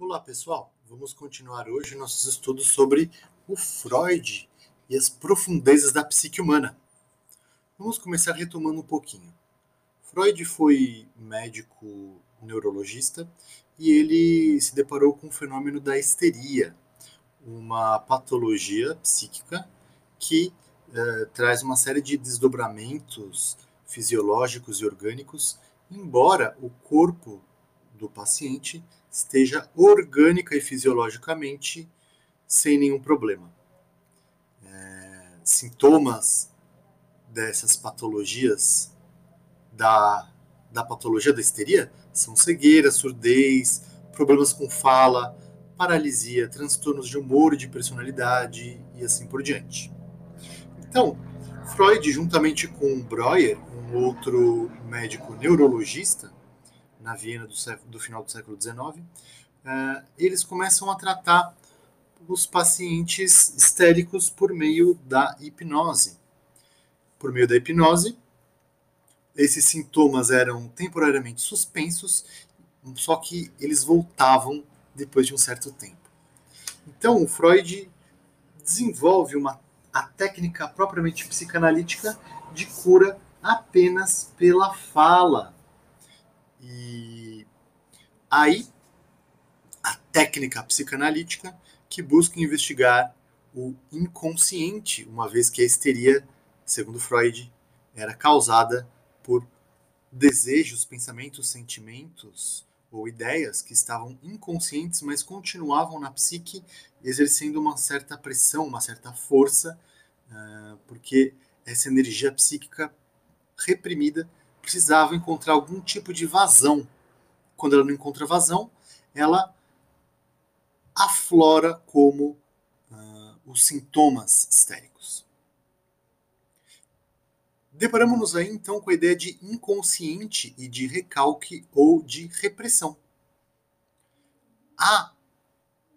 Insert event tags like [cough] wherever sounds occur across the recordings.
Olá pessoal, vamos continuar hoje nossos estudos sobre o Freud e as profundezas da psique humana. Vamos começar retomando um pouquinho. Freud foi médico neurologista e ele se deparou com o fenômeno da histeria, uma patologia psíquica que eh, traz uma série de desdobramentos fisiológicos e orgânicos, embora o corpo do paciente esteja orgânica e fisiologicamente sem nenhum problema. É, sintomas dessas patologias da, da patologia da histeria são cegueira, surdez, problemas com fala, paralisia, transtornos de humor e de personalidade e assim por diante. Então, Freud, juntamente com Breuer, um outro médico neurologista, na Viena do, século, do final do século XIX, uh, é, eles começam a tratar os pacientes histéricos por meio da hipnose. Por meio da hipnose, esses sintomas eram temporariamente suspensos, só que eles voltavam depois de um certo tempo. Então, Freud desenvolve uma, a técnica propriamente psicanalítica de cura apenas pela fala. E aí, a técnica psicanalítica que busca investigar o inconsciente, uma vez que a histeria, segundo Freud, era causada por desejos, pensamentos, sentimentos ou ideias que estavam inconscientes, mas continuavam na psique, exercendo uma certa pressão, uma certa força, uh, porque essa energia psíquica reprimida precisava encontrar algum tipo de vazão. Quando ela não encontra vazão, ela aflora como uh, os sintomas histéricos. Deparamos-nos aí então com a ideia de inconsciente e de recalque ou de repressão. Há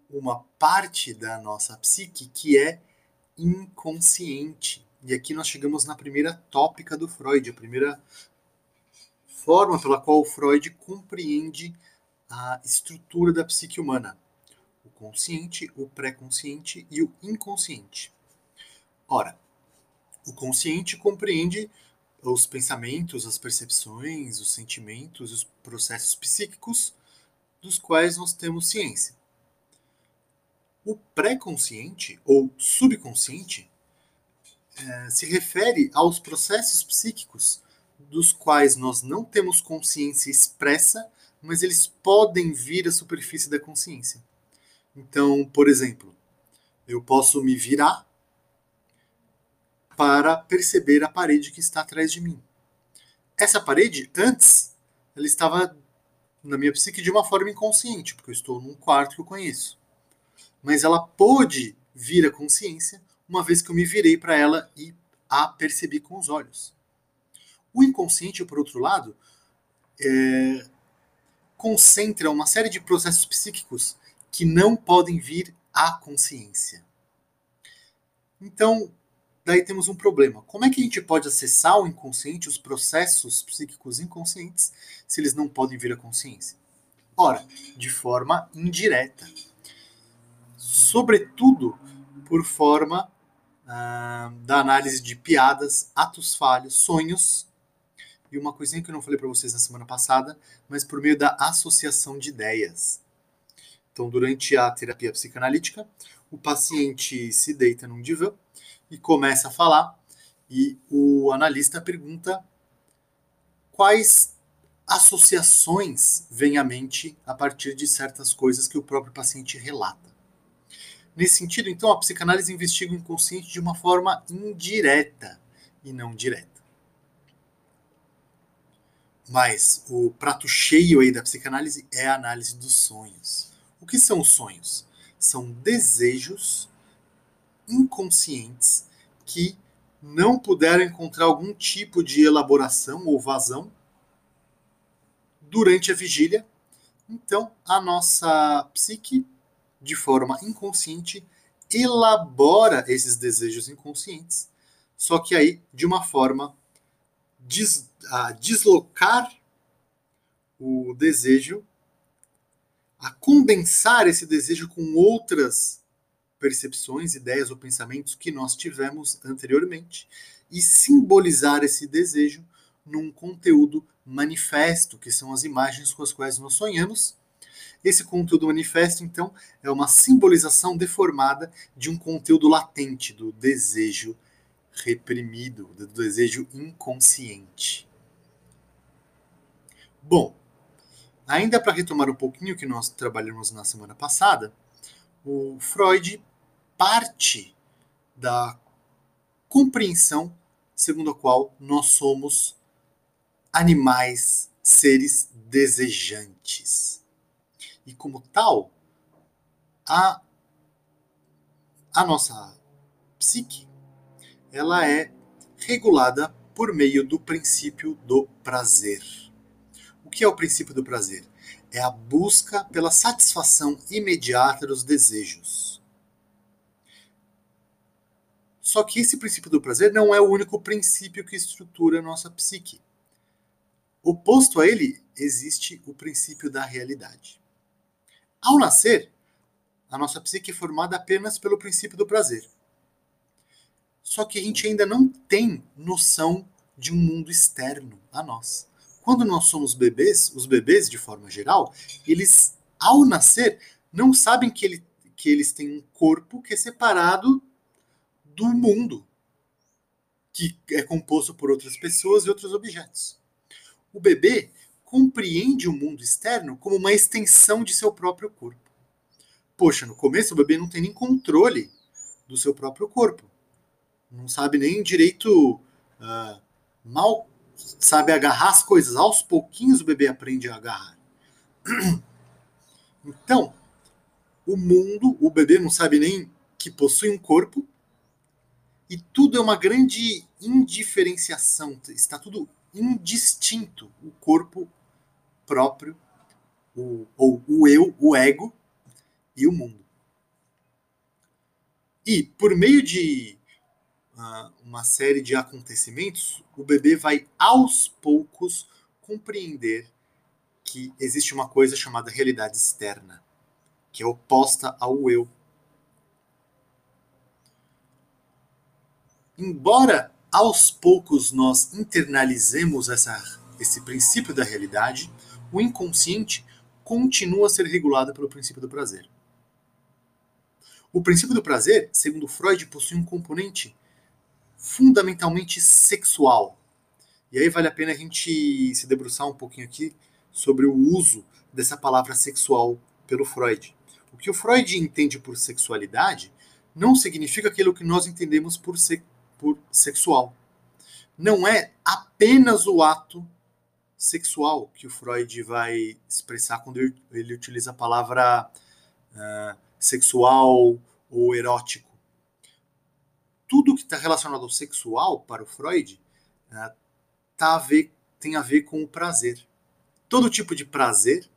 uma parte da nossa psique que é inconsciente. E aqui nós chegamos na primeira tópica do Freud, a primeira forma pela qual Freud compreende a estrutura da psique humana: o consciente, o pré-consciente e o inconsciente. Ora, o consciente compreende os pensamentos, as percepções, os sentimentos, os processos psíquicos dos quais nós temos ciência. O pré-consciente ou subconsciente é, se refere aos processos psíquicos dos quais nós não temos consciência expressa, mas eles podem vir à superfície da consciência. Então, por exemplo, eu posso me virar para perceber a parede que está atrás de mim. Essa parede, antes, ela estava na minha psique de uma forma inconsciente, porque eu estou num quarto que eu conheço. Mas ela pôde vir à consciência uma vez que eu me virei para ela e a percebi com os olhos. O inconsciente, por outro lado, é, concentra uma série de processos psíquicos que não podem vir à consciência. Então, daí temos um problema. Como é que a gente pode acessar o inconsciente, os processos psíquicos inconscientes, se eles não podem vir à consciência? Ora, de forma indireta. Sobretudo por forma ah, da análise de piadas, atos falhos, sonhos e uma coisinha que eu não falei para vocês na semana passada, mas por meio da associação de ideias. Então, durante a terapia psicanalítica, o paciente se deita num divã e começa a falar, e o analista pergunta quais associações vêm à mente a partir de certas coisas que o próprio paciente relata. Nesse sentido, então, a psicanálise investiga o inconsciente de uma forma indireta e não direta. Mas o prato cheio aí da psicanálise é a análise dos sonhos. O que são os sonhos? São desejos inconscientes que não puderam encontrar algum tipo de elaboração ou vazão durante a vigília. Então, a nossa psique, de forma inconsciente, elabora esses desejos inconscientes, só que aí de uma forma des, a deslocar o desejo, a condensar esse desejo com outras percepções, ideias ou pensamentos que nós tivemos anteriormente e simbolizar esse desejo num conteúdo manifesto, que são as imagens com as quais nós sonhamos. Esse conteúdo manifesto, então, é uma simbolização deformada de um conteúdo latente, do desejo reprimido, do desejo inconsciente. Bom, ainda para retomar um pouquinho que nós trabalhamos na semana passada, o Freud parte da compreensão segundo a qual nós somos animais, seres desejantes. E como tal, a, a nossa psique ela é regulada por meio do princípio do prazer. O que é o princípio do prazer? É a busca pela satisfação imediata dos desejos. Só que esse princípio do prazer não é o único princípio que estrutura a nossa psique. Oposto a ele, existe o princípio da realidade. Ao nascer, a nossa psique é formada apenas pelo princípio do prazer. Só que a gente ainda não tem noção de um mundo externo a nós. Quando nós somos bebês, os bebês, de forma geral, eles, ao nascer, não sabem que, ele, que eles têm um corpo que é separado do mundo, que é composto por outras pessoas e outros objetos. O bebê compreende o mundo externo como uma extensão de seu próprio corpo. Poxa, no começo o bebê não tem nem controle do seu próprio corpo. Não sabe nem direito. Uh, mal sabe agarrar as coisas. Aos pouquinhos o bebê aprende a agarrar. [clears throat] Então, o mundo, o bebê não sabe nem que possui um corpo, e tudo é uma grande indiferenciação, está tudo indistinto. O corpo próprio, o, ou o eu, o ego e o mundo. E por meio de uma série de acontecimentos, o bebê vai aos poucos compreender que existe uma coisa chamada realidade externa, que é oposta ao eu, embora aos poucos nós internalizemos essa, esse princípio da realidade, o inconsciente continua a ser regulado pelo princípio do prazer. O princípio do prazer, segundo Freud, possui um componente fundamentalmente sexual. E aí vale a pena a gente se debruçar um pouquinho aqui sobre o uso dessa palavra sexual pelo Freud. O que o Freud entende por sexualidade não significa aquilo que nós entendemos por, se por sexual. Não é apenas o ato sexual que o Freud vai expressar quando ele utiliza a palavra uh, sexual ou erótico. Tudo que está relacionado ao sexual para o Freud uh, tá a ver, tem a ver com o prazer. Todo tipo de prazer,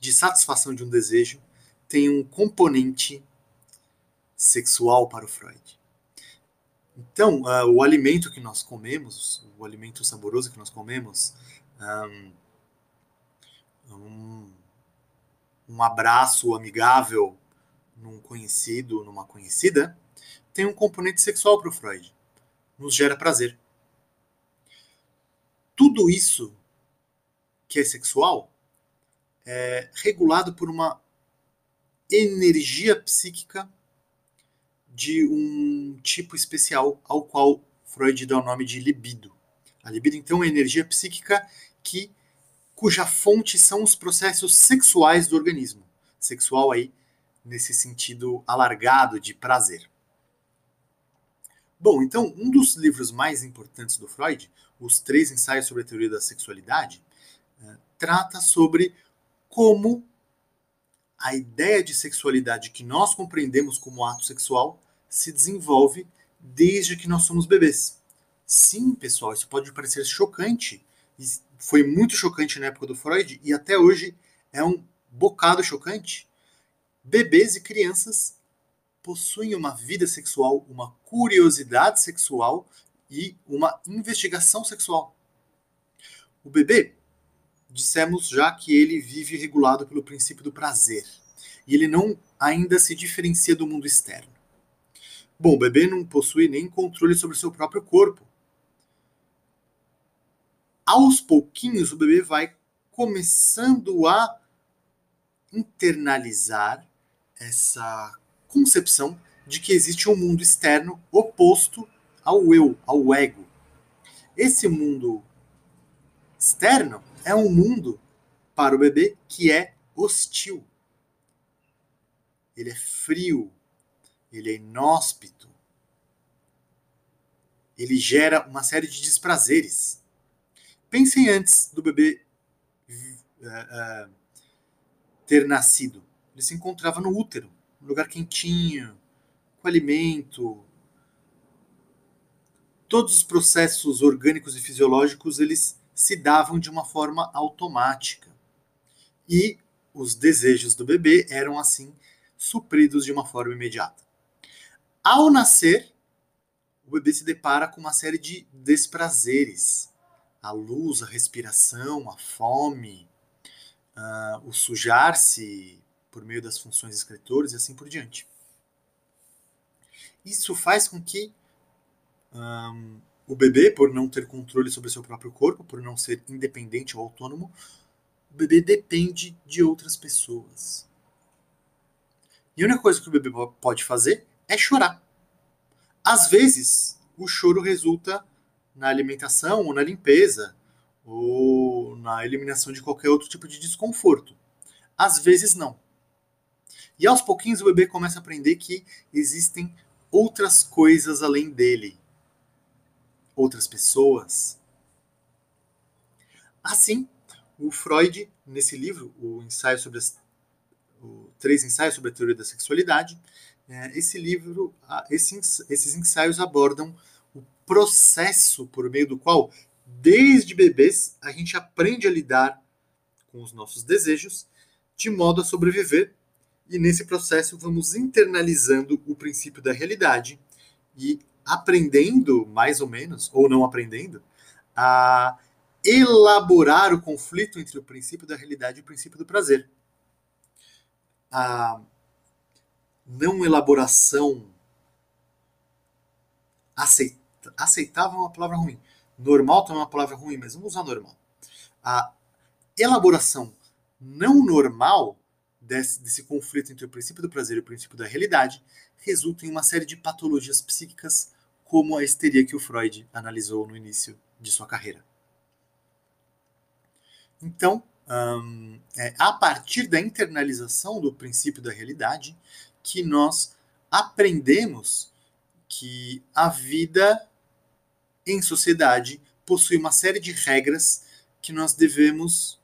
de satisfação de um desejo, tem um componente sexual para o Freud. Então, uh, o alimento que nós comemos, o alimento saboroso que nós comemos, um, um abraço amigável num conhecido, numa conhecida, tem um componente sexual para o Freud. Nos gera prazer. Tudo isso que é sexual é regulado por uma energia psíquica de um tipo especial ao qual Freud dá o nome de libido. A libido, então, é energia psíquica que cuja fonte são os processos sexuais do organismo. Sexual aí nesse sentido alargado de prazer. Bom, então, um dos livros mais importantes do Freud, Os Três Ensaios sobre a Teoria da Sexualidade, eh, trata sobre como a ideia de sexualidade que nós compreendemos como ato sexual se desenvolve desde que nós somos bebês. Sim, pessoal, isso pode parecer chocante. Foi muito chocante na época do Freud e até hoje é um bocado chocante. Bebês e crianças possuem uma vida sexual, uma curiosidade sexual e uma investigação sexual. O bebê, dissemos já que ele vive regulado pelo princípio do prazer. e ele não ainda se diferencia do mundo externo. Bom, o bebê não possui nem controle sobre o seu próprio corpo. Aos pouquinhos, o bebê vai começando a internalizar essa concepção de que existe um mundo externo oposto ao eu, ao ego. Esse mundo externo é um mundo para o bebê que é hostil. Ele é frio, ele é inóspito, ele gera uma série de desprazeres. Pensem antes do bebê uh, uh, ter nascido. Ele se encontrava no útero, um lugar quentinho, com alimento. Todos os processos orgânicos e fisiológicos eles se davam de uma forma automática. E os desejos do bebê eram assim supridos de uma forma imediata. Ao nascer, o bebê se depara com uma série de desprazeres. A luz, a respiração, a fome, uh, o sujar-se por meio das funções excretores e assim por diante. Isso faz com que um, o bebê, por não ter controle sobre seu próprio corpo, por não ser independente ou autônomo, o bebê depende de outras pessoas. E a única coisa que o bebê pode fazer é chorar. Às vezes, o choro resulta na alimentação ou na limpeza, ou na eliminação de qualquer outro tipo de desconforto. Às vezes, não. E aos pouquinhos o bebê começa a aprender que existem outras coisas além dele, outras pessoas. Assim, o Freud, nesse livro, o ensaio sobre as, o, três ensaios sobre a teoria da sexualidade, é, esse livro, esse, esses ensaios abordam o processo por meio do qual, desde bebês, a gente aprende a lidar com os nossos desejos de modo a sobreviver e nesse processo vamos internalizando o princípio da realidade e aprendendo, mais ou menos, ou não aprendendo, a elaborar o conflito entre o princípio da realidade e o princípio do prazer. A não elaboração aceita, aceitável é uma palavra ruim. Normal também é uma palavra ruim, mas vamos usar normal. A elaboração não normal desse, desse conflito entre o princípio do prazer e o princípio da realidade resulta em uma série de patologias psíquicas, como a histeria que o Freud analisou no início de sua carreira. Então, é a partir da internalização do princípio da realidade que nós aprendemos que a vida em sociedade possui uma série de regras que nós devemos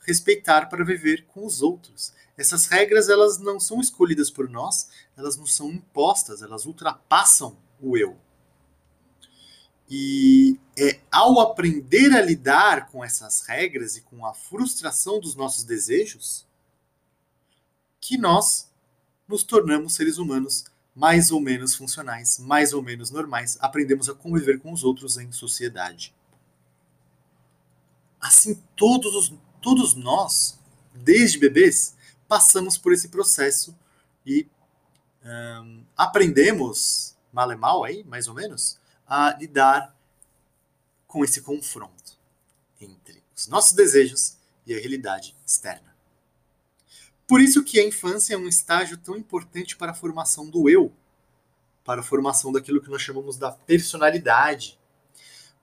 respeitar para viver com os outros. Essas regras elas não são escolhidas por nós, elas não são impostas, elas ultrapassam o eu. E é ao aprender a lidar com essas regras e com a frustração dos nossos desejos que nós nos tornamos seres humanos mais ou menos funcionais, mais ou menos normais, aprendemos a conviver com os outros em sociedade. Assim, todos, os, todos nós, desde bebês, passamos por esse processo e um, aprendemos, mal e mal aí, mais ou menos, a lidar com esse confronto entre os nossos desejos e a realidade externa. Por isso que a infância é um estágio tão importante para a formação do eu, para a formação daquilo que nós chamamos da personalidade,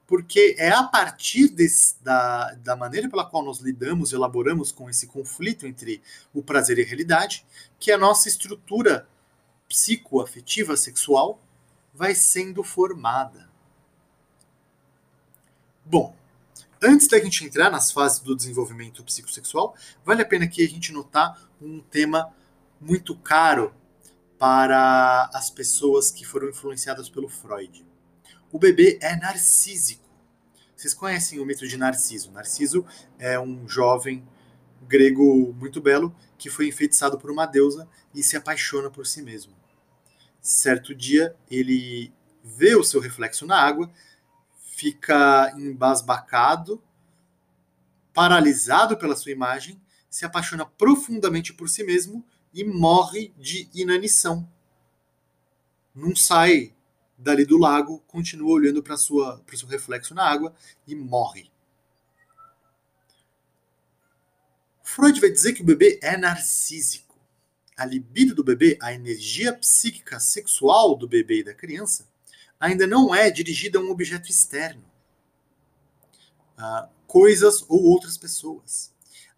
porque é a partir desse, da, da maneira pela qual nós lidamos e elaboramos com esse conflito entre o prazer e a realidade que a nossa estrutura psicoafetiva sexual vai sendo formada. Bom, antes da gente entrar nas fases do desenvolvimento psicossexual, vale a pena aqui a gente notar um tema muito caro para as pessoas que foram influenciadas pelo Freud o bebê é narcísico. Vocês conhecem o mito de Narciso? Narciso é um jovem grego muito belo que foi enfeitiçado por uma deusa e se apaixona por si mesmo. Certo dia, ele vê o seu reflexo na água, fica embasbacado, paralisado pela sua imagem, se apaixona profundamente por si mesmo e morre de inanição. Não sai dali do lago, continua olhando para o seu reflexo na água e morre. Freud vai dizer que o bebê é narcísico. A libido do bebê, a energia psíquica sexual do bebê e da criança, ainda não é dirigida a um objeto externo, a coisas ou outras pessoas.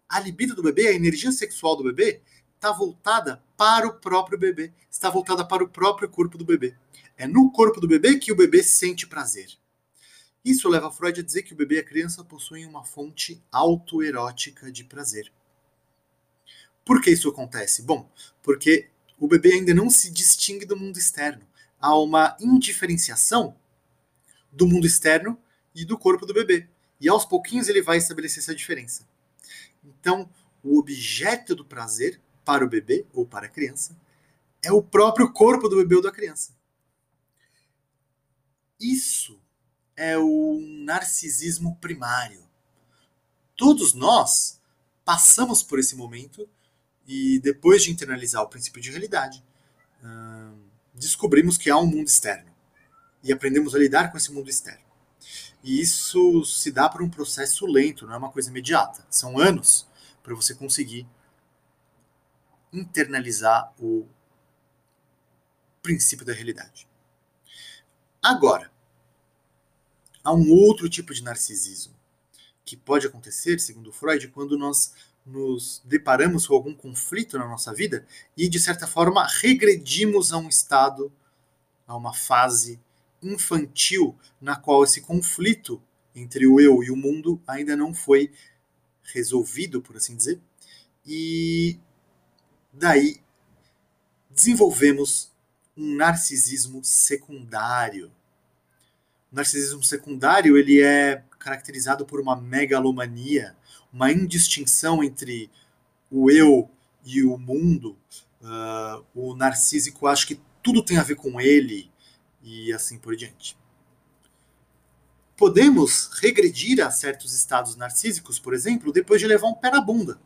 A libido do bebê, a energia sexual do bebê, está voltada para o próprio bebê, está voltada para o próprio corpo do bebê. É no corpo do bebê que o bebê sente prazer. Isso leva Freud a dizer que o bebê e a criança possuem uma fonte autoerótica de prazer. Por que isso acontece? Bom, porque o bebê ainda não se distingue do mundo externo. Há uma indiferenciação do mundo externo e do corpo do bebê. E aos pouquinhos ele vai estabelecer essa diferença. Então, o objeto do prazer para o bebê ou para a criança é o próprio corpo do bebê ou da criança. Isso é o narcisismo primário. Todos nós passamos por esse momento e depois de internalizar o princípio de realidade, descobrimos que há um mundo externo e aprendemos a lidar com esse mundo externo. E isso se dá por um processo lento, não é uma coisa imediata. São anos para você conseguir internalizar o princípio da realidade. Agora, há um outro tipo de narcisismo que pode acontecer, segundo Freud, quando nós nos deparamos com algum conflito na nossa vida e, de certa forma, regredimos a um estado, a uma fase infantil na qual esse conflito entre o eu e o mundo ainda não foi resolvido, por assim dizer, e daí desenvolvemos um narcisismo secundário. O narcisismo secundário ele é caracterizado por uma megalomania, uma indistinção entre o eu e o mundo. Uh, o narcísico acha que tudo tem a ver com ele e assim por diante. Podemos regredir a certos estados narcísicos, por exemplo, depois de levar um pé na bunda.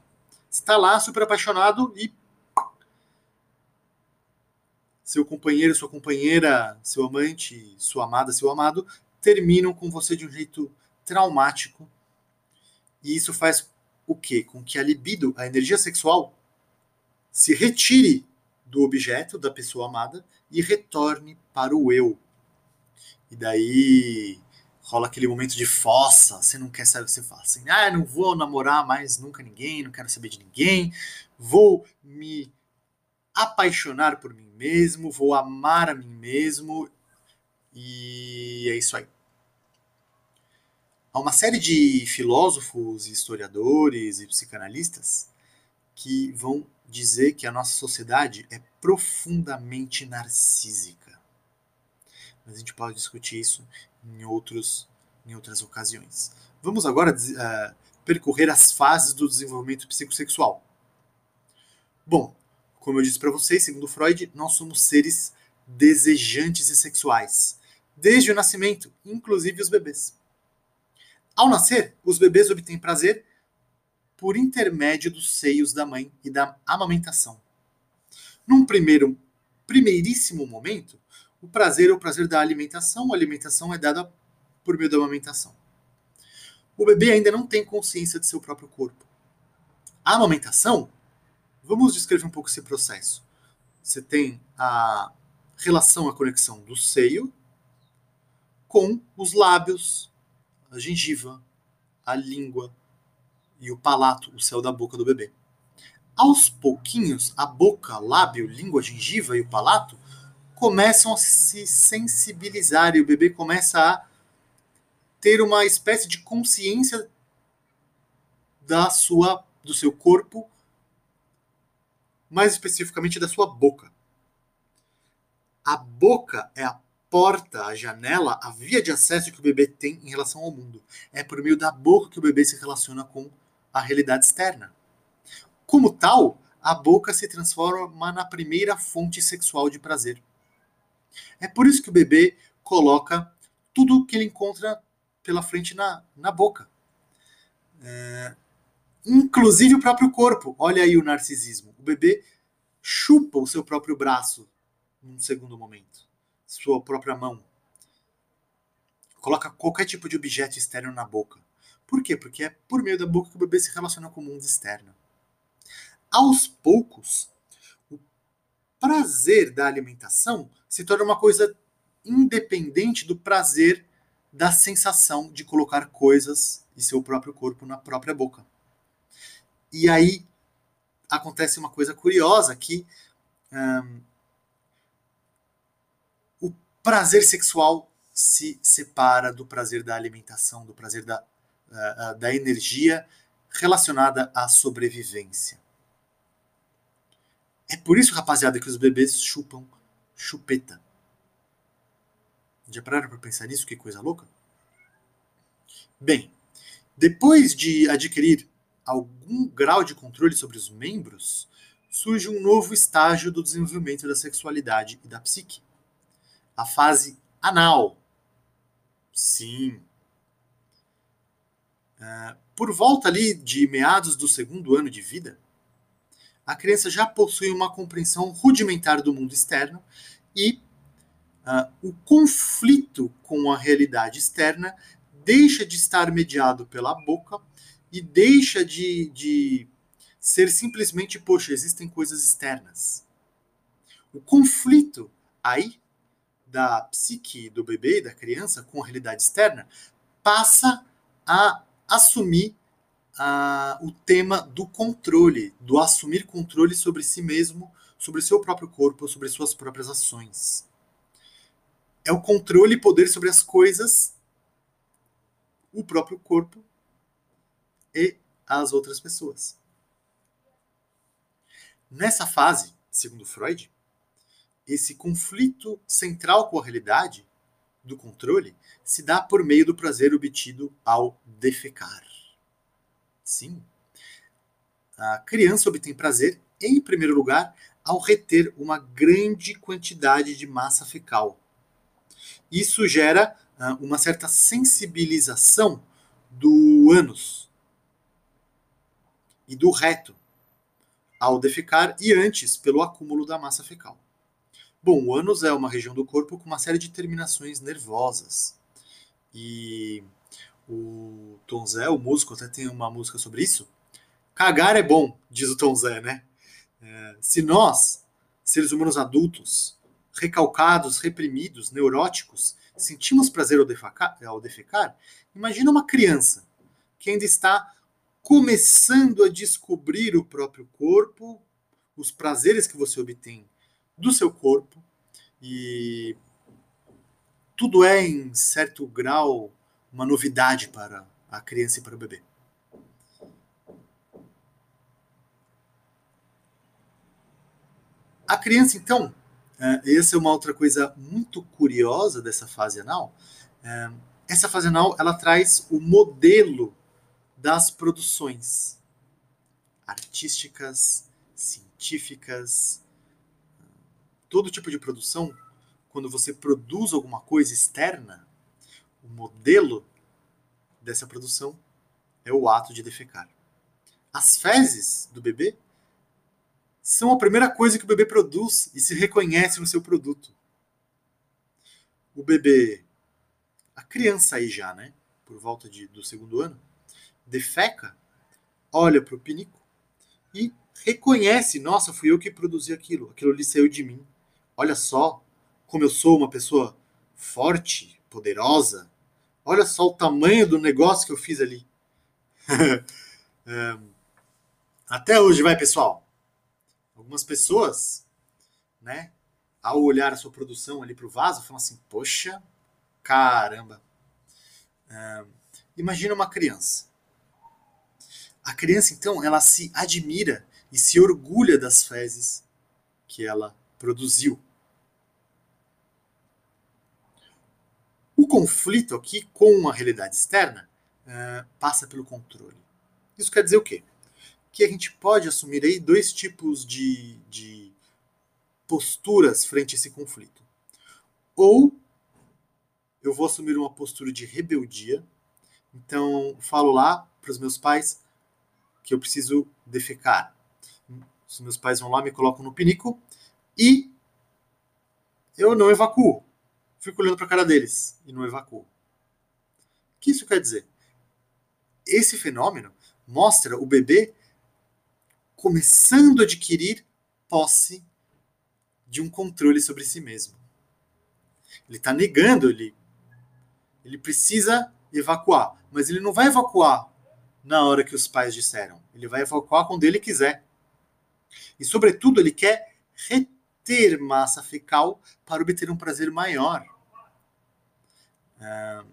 Está lá super apaixonado e seu companheiro, sua companheira, seu amante, sua amada, seu amado terminam com você de um jeito traumático e isso faz o quê? Com que a libido, a energia sexual, se retire do objeto, da pessoa amada, e retorne para o eu. E daí rola aquele momento de fossa, você não quer saber, você fala assim, ah, não vou namorar mais nunca ninguém, não quero saber de ninguém, vou me apaixonar por mim mesmo, vou amar a mim mesmo, e é isso aí. Há uma série de filósofos, historiadores e psicanalistas que vão dizer que a nossa sociedade é profundamente narcísica. Mas a gente pode discutir isso em, outros, em outras ocasiões. Vamos agora uh, percorrer as fases do desenvolvimento psicossexual. Bom, como eu disse para vocês, segundo Freud, nós somos seres desejantes e sexuais, desde o nascimento, inclusive os bebês. Ao nascer, os bebês obtêm prazer por intermédio dos seios da mãe e da amamentação. Num primeiro, primeiríssimo momento, o prazer é o prazer da alimentação, a alimentação é dada por meio da amamentação. O bebê ainda não tem consciência de seu próprio corpo. A amamentação, vamos descrever um pouco esse processo. Você tem a relação, a conexão do seio com os lábios, a gengiva, a língua e o palato, o céu da boca do bebê. Aos pouquinhos, a boca, lábio, língua, gengiva e o palato começam a se sensibilizar e o bebê começa a ter uma espécie de consciência da sua do seu corpo, mais especificamente da sua boca. A boca é a porta, a janela, a via de acesso que o bebê tem em relação ao mundo. É por meio da boca que o bebê se relaciona com a realidade externa. Como tal, a boca se transforma na primeira fonte sexual de prazer. É por isso que o bebê coloca tudo que ele encontra pela frente na, na boca. É, inclusive o próprio corpo. Olha aí o narcisismo. O bebê chupa o seu próprio braço num segundo momento, sua própria mão. Coloca qualquer tipo de objeto externo na boca. Por quê? Porque é por meio da boca que o bebê se relaciona com o mundo externo. Aos poucos, o prazer da alimentação se torna uma coisa independente do prazer da sensação de colocar coisas e seu próprio corpo na própria boca. E aí acontece uma coisa curiosa que um, o prazer sexual se separa do prazer da alimentação, do prazer da, uh, da energia relacionada à sobrevivência. É por isso, rapaziada, que os bebês chupam chupeta. Já pararam para pensar nisso? Que coisa louca? Bem, depois de adquirir algum grau de controle sobre os membros, surge um novo estágio do desenvolvimento da sexualidade e da psique. A fase anal. Sim. Uh, por volta ali de meados do segundo ano de vida, a criança já possui uma compreensão rudimentar do mundo externo e uh, o conflito com a realidade externa deixa de estar mediado pela boca e deixa de, de ser simplesmente, poxa, existem coisas externas. O conflito aí da psique do bebê, da criança, com a realidade externa, passa a assumir uh, o tema do controle, do assumir controle sobre si mesmo, sobre seu próprio corpo, sobre suas próprias ações. É o controle e poder sobre as coisas, o próprio corpo e as outras pessoas. Nessa fase, segundo Freud, esse conflito central com a realidade do controle se dá por meio do prazer obtido ao defecar. Sim. A criança obtém prazer, em primeiro lugar, ao reter uma grande quantidade de massa fecal. Isso gera uh, uma certa sensibilização do ânus, e do reto ao defecar e antes pelo acúmulo da massa fecal. Bom, o ânus é uma região do corpo com uma série de terminações nervosas. E o Tom Zé, o músico, até tem uma música sobre isso. Cagar é bom, diz o Tom Zé, né? É, se nós, seres humanos adultos, recalcados, reprimidos, neuróticos, sentimos prazer ao defecar, ao defecar, imagina uma criança que ainda está começando a descobrir o próprio corpo, os prazeres que você obtém do seu corpo e tudo é em certo grau uma novidade para a criança e para o bebê. A criança, então, é, essa é uma outra coisa muito curiosa dessa fase anal. É, essa fase anal ela traz o modelo das produções artísticas, científicas, todo tipo de produção, quando você produz alguma coisa externa, o modelo dessa produção é o ato de defecar. As fezes do bebê são a primeira coisa que o bebê produz e se reconhece no seu produto. O bebê, a criança aí já, né, por volta de, do segundo ano, defeca, olha para o pinico e reconhece: nossa, fui eu que produzi aquilo, aquilo ali saiu de mim. Olha só como eu sou uma pessoa forte, poderosa. Olha só o tamanho do negócio que eu fiz ali. [laughs] até hoje, vai, pessoal. Algumas pessoas, né, ao olhar a sua produção ali para o vaso, falam assim: Poxa, caramba. Imagina uma criança a criança, então, ela se admira e se orgulha das fezes que ela produziu. O conflito aqui com a realidade externa uh, passa pelo controle. Isso quer dizer o quê? Que a gente pode assumir aí dois tipos de, de posturas frente a esse conflito. Ou eu vou assumir uma postura de rebeldia, então falo lá para os meus pais: que eu preciso defecar. Os meus pais vão lá, me colocam no pinico e eu não evacuo. Fico olhando para a cara deles e não evacuo. O que isso quer dizer? Esse fenômeno mostra o bebê começando a adquirir posse de um controle sobre si mesmo. Ele está negando, ele, ele precisa evacuar, mas ele não vai evacuar na hora que os pais disseram. Ele vai evacuar quando ele quiser. E, sobretudo, ele quer reter massa fecal para obter um prazer maior. Ah,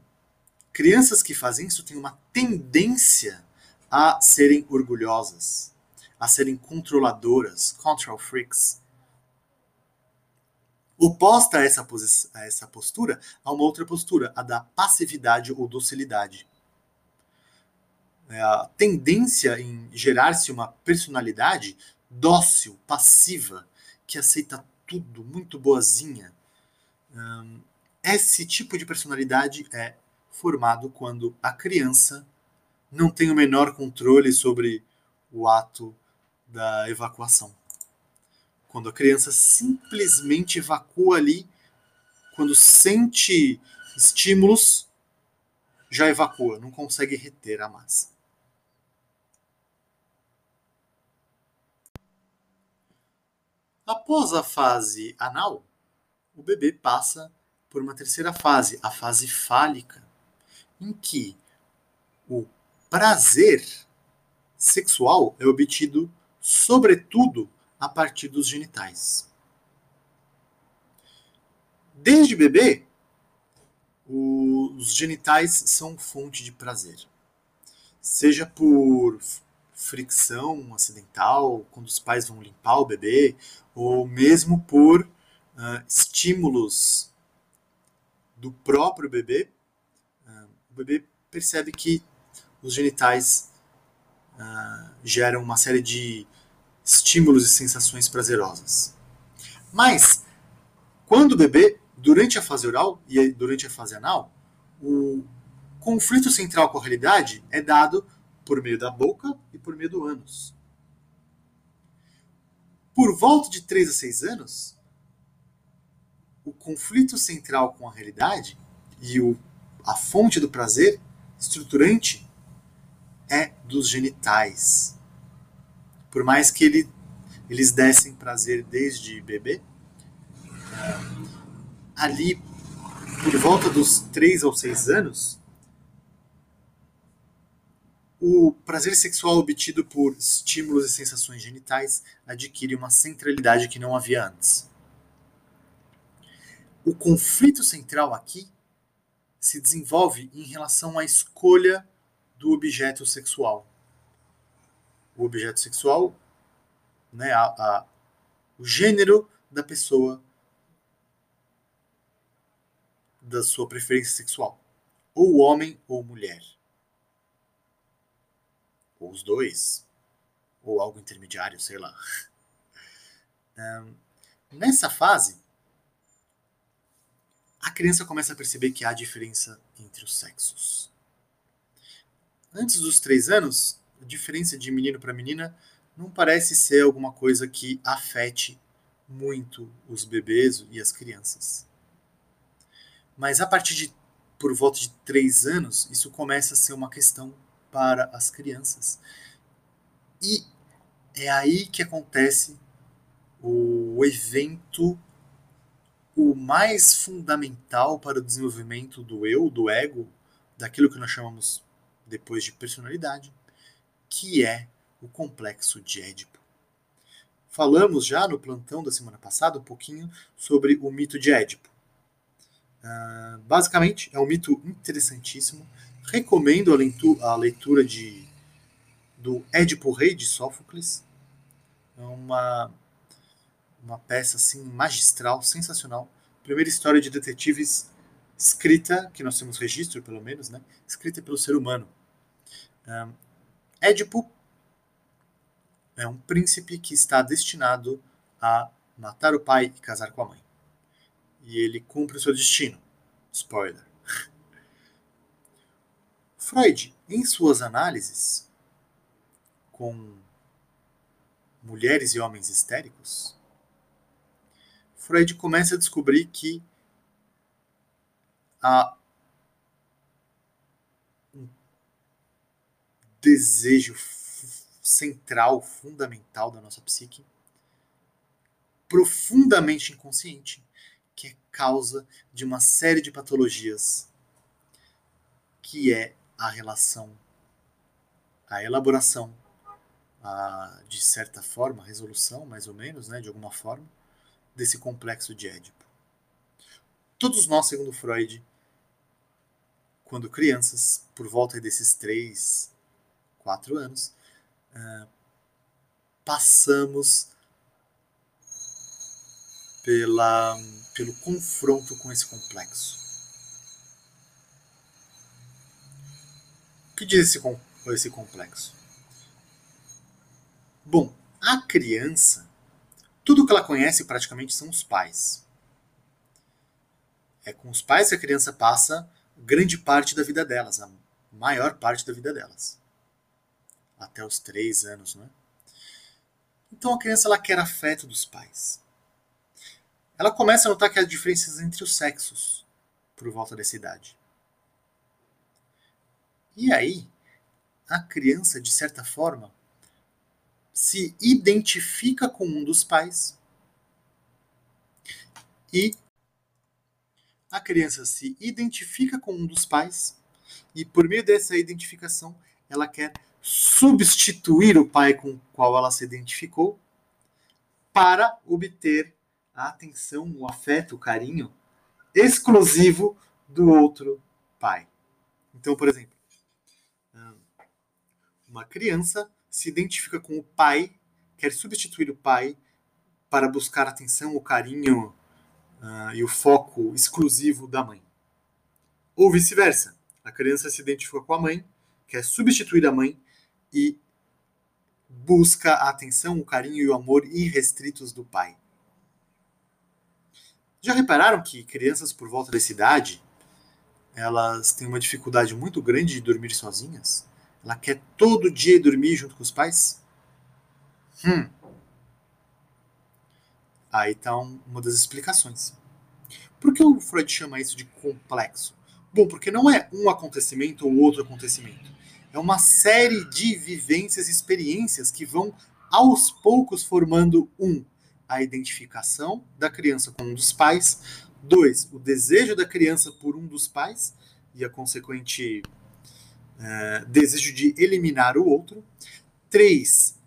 crianças que fazem isso têm uma tendência a serem orgulhosas, a serem controladoras, control freaks. Oposta a essa, a essa postura, há uma outra postura, a da passividade ou docilidade. É a tendência em gerar-se uma personalidade dócil, passiva, que aceita tudo, muito boazinha. esse tipo de personalidade é formado quando a criança não tem o menor controle sobre o ato da evacuação. Quando a criança simplesmente evacua ali, quando sente estímulos, já evacua, não consegue reter a massa. Após a fase anal, o bebê passa por uma terceira fase, a fase fálica, em que o prazer sexual é obtido, sobretudo, a partir dos genitais. Desde bebê, os genitais são fonte de prazer. Seja por fricção acidental, quando os pais vão limpar o bebê, ou mesmo por uh, estímulos do próprio bebê, uh, o bebê percebe que os genitais uh, geram uma série de estímulos e sensações prazerosas. Mas, quando o bebê, durante a fase oral e durante a fase anal, o conflito central com a realidade é dado por meio da boca e por meio do ânus. Por volta de 3 a 6 anos, o conflito central com a realidade e o, a fonte do prazer estruturante é dos genitais. Por mais que ele, eles dessem prazer desde bebê, ali por volta dos 3 ou 6 anos, o prazer sexual obtido por estímulos e sensações genitais adquire uma centralidade que não havia antes. O conflito central aqui se desenvolve em relação à escolha do objeto sexual. O objeto sexual, né, a, a, o gênero da pessoa da sua preferência sexual, ou homem ou mulher ou os dois, ou algo intermediário, sei lá. [laughs] Um, nessa fase, a criança começa a perceber que há diferença entre os sexos. Antes dos três anos, a diferença de menino para menina não parece ser alguma coisa que afete muito os bebês e as crianças. Mas a partir de por volta de três anos, isso começa a ser uma questão para as crianças. E é aí que acontece o evento o mais fundamental para o desenvolvimento do eu, do ego, daquilo que nós chamamos depois de personalidade, que é o complexo de Édipo. Falamos já no plantão da semana passada um pouquinho sobre o mito de Édipo. Uh, basicamente, é um mito interessantíssimo Recomendo a leitura, de, do Édipo Rei de Sófocles. É uma, uma peça assim magistral, sensacional. Primeira história de detetives escrita, que nós temos registro pelo menos, né? escrita pelo ser humano. Um, Édipo é um príncipe que está destinado a matar o pai e casar com a mãe. E ele cumpre o seu destino. Spoiler. Freud, em suas análises, com mulheres e homens histéricos, Freud começa a descobrir que a um desejo central, fundamental da nossa psique, profundamente inconsciente, que é causa de uma série de patologias, que é a relação, a elaboração, a, de certa forma, a resolução, mais ou menos, né, de alguma forma, desse complexo de Édipo. Todos nós, segundo Freud, quando crianças, por volta desses três, quatro anos, uh, passamos pela, pelo confronto com esse complexo. Que diz esse, esse complexo? Bom, a criança, tudo que ela conhece praticamente são os pais. É com os pais que a criança passa grande parte da vida delas, a maior parte da vida delas. Até os três anos, né? Então a criança ela quer afeto dos pais ela começa a notar que há diferenças entre os sexos por volta dessa idade. E aí, a criança, de certa forma, se identifica com um dos pais e a criança se identifica com um dos pais e por meio dessa identificação ela quer substituir o pai com o qual ela se identificou para obter a atenção, o afeto, o carinho exclusivo do outro pai. Então, por exemplo, uma criança se identifica com o pai, quer substituir o pai para buscar a atenção, o carinho uh, e o foco exclusivo da mãe. Ou vice-versa. A criança se identifica com a mãe, quer substituir a mãe e busca a atenção, o carinho e o amor irrestritos do pai. Já repararam que crianças por volta dessa idade, elas têm uma dificuldade muito grande de dormir sozinhas? Ela quer todo dia dormir junto com os pais? Hum. Aí está um, uma das explicações. Por que o Freud chama isso de complexo? Bom, porque não é um acontecimento ou outro acontecimento. É uma série de vivências e experiências que vão aos poucos formando um a identificação da criança com um dos pais. Dois, o desejo da criança por um dos pais e a consequente é, desejo de eliminar o outro. Três,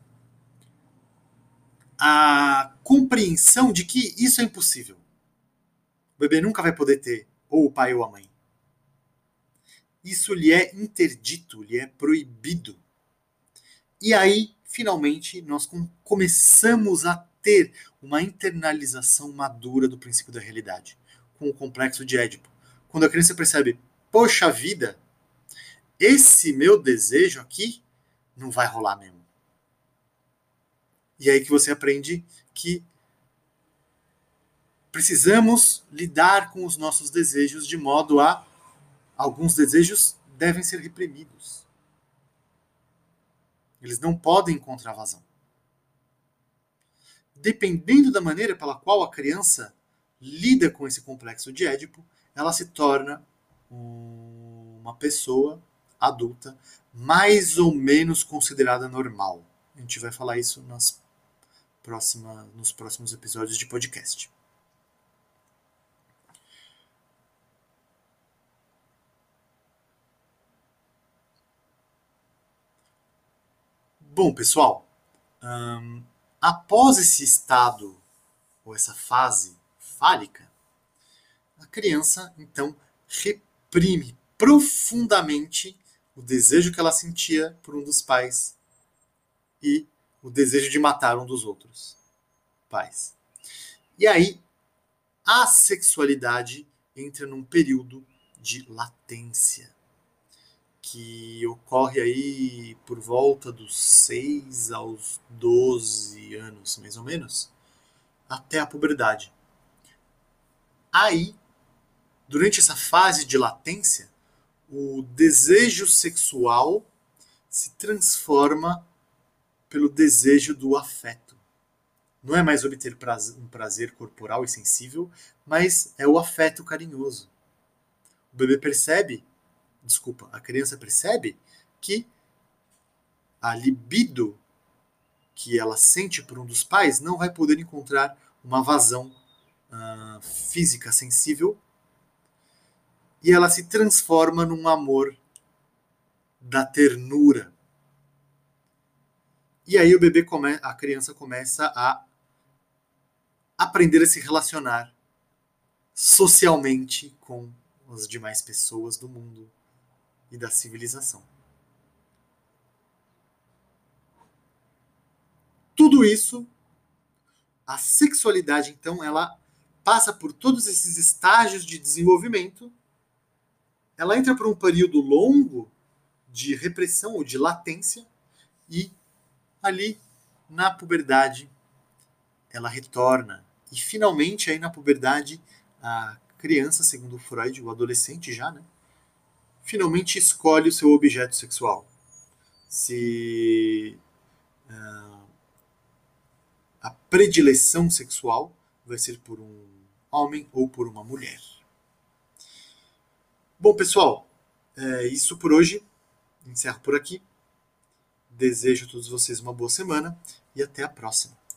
a compreensão de que isso é impossível. O bebê nunca vai poder ter ou o pai ou a mãe. Isso lhe é interdito, lhe é proibido. E aí, finalmente, nós começamos a ter uma internalização madura do princípio da realidade, com o complexo de Édipo. Quando a criança percebe, poxa vida, esse meu desejo aqui não vai rolar mesmo. E aí que você aprende que precisamos lidar com os nossos desejos de modo a alguns desejos devem ser reprimidos. Eles não podem encontrar vazão dependendo da maneira pela qual a criança lida com esse complexo de Édipo, ela se torna uma pessoa adulta mais ou menos considerada normal. A gente vai falar isso nas próxima, nos próximos episódios de podcast. Bom, pessoal, hum, Após esse estado, ou essa fase fálica, a criança então reprime profundamente o desejo que ela sentia por um dos pais e o desejo de matar um dos outros pais. E aí, a sexualidade entra num período de latência que ocorre aí por volta dos 6 aos 12 anos, mais ou menos, até a puberdade. Aí, durante essa fase de latência, o desejo sexual se transforma pelo desejo do afeto. não é mais obter prazer, um prazer corporal e sensível, mas é o afeto carinhoso. O bebê percebe, desculpa, a criança percebe que a libido que ela sente por um dos pais não vai poder encontrar uma vazão uh, física sensível e ela se transforma num amor da ternura. E aí o bebê come, a criança começa a aprender a se relacionar socialmente com as demais pessoas do mundo e da civilização. Tudo isso, a sexualidade, então, ela passa por todos esses estágios de desenvolvimento. Ela entra por um período longo de repressão ou de latência e ali na puberdade ela retorna e finalmente aí na puberdade a criança, segundo Freud, o adolescente já, né, finalmente escolhe o seu objeto sexual. Se uh, a predileção sexual vai ser por um homem ou por uma mulher. Bom, pessoal, é isso por hoje. Encerro por aqui. Desejo a todos vocês uma boa semana e até a próxima.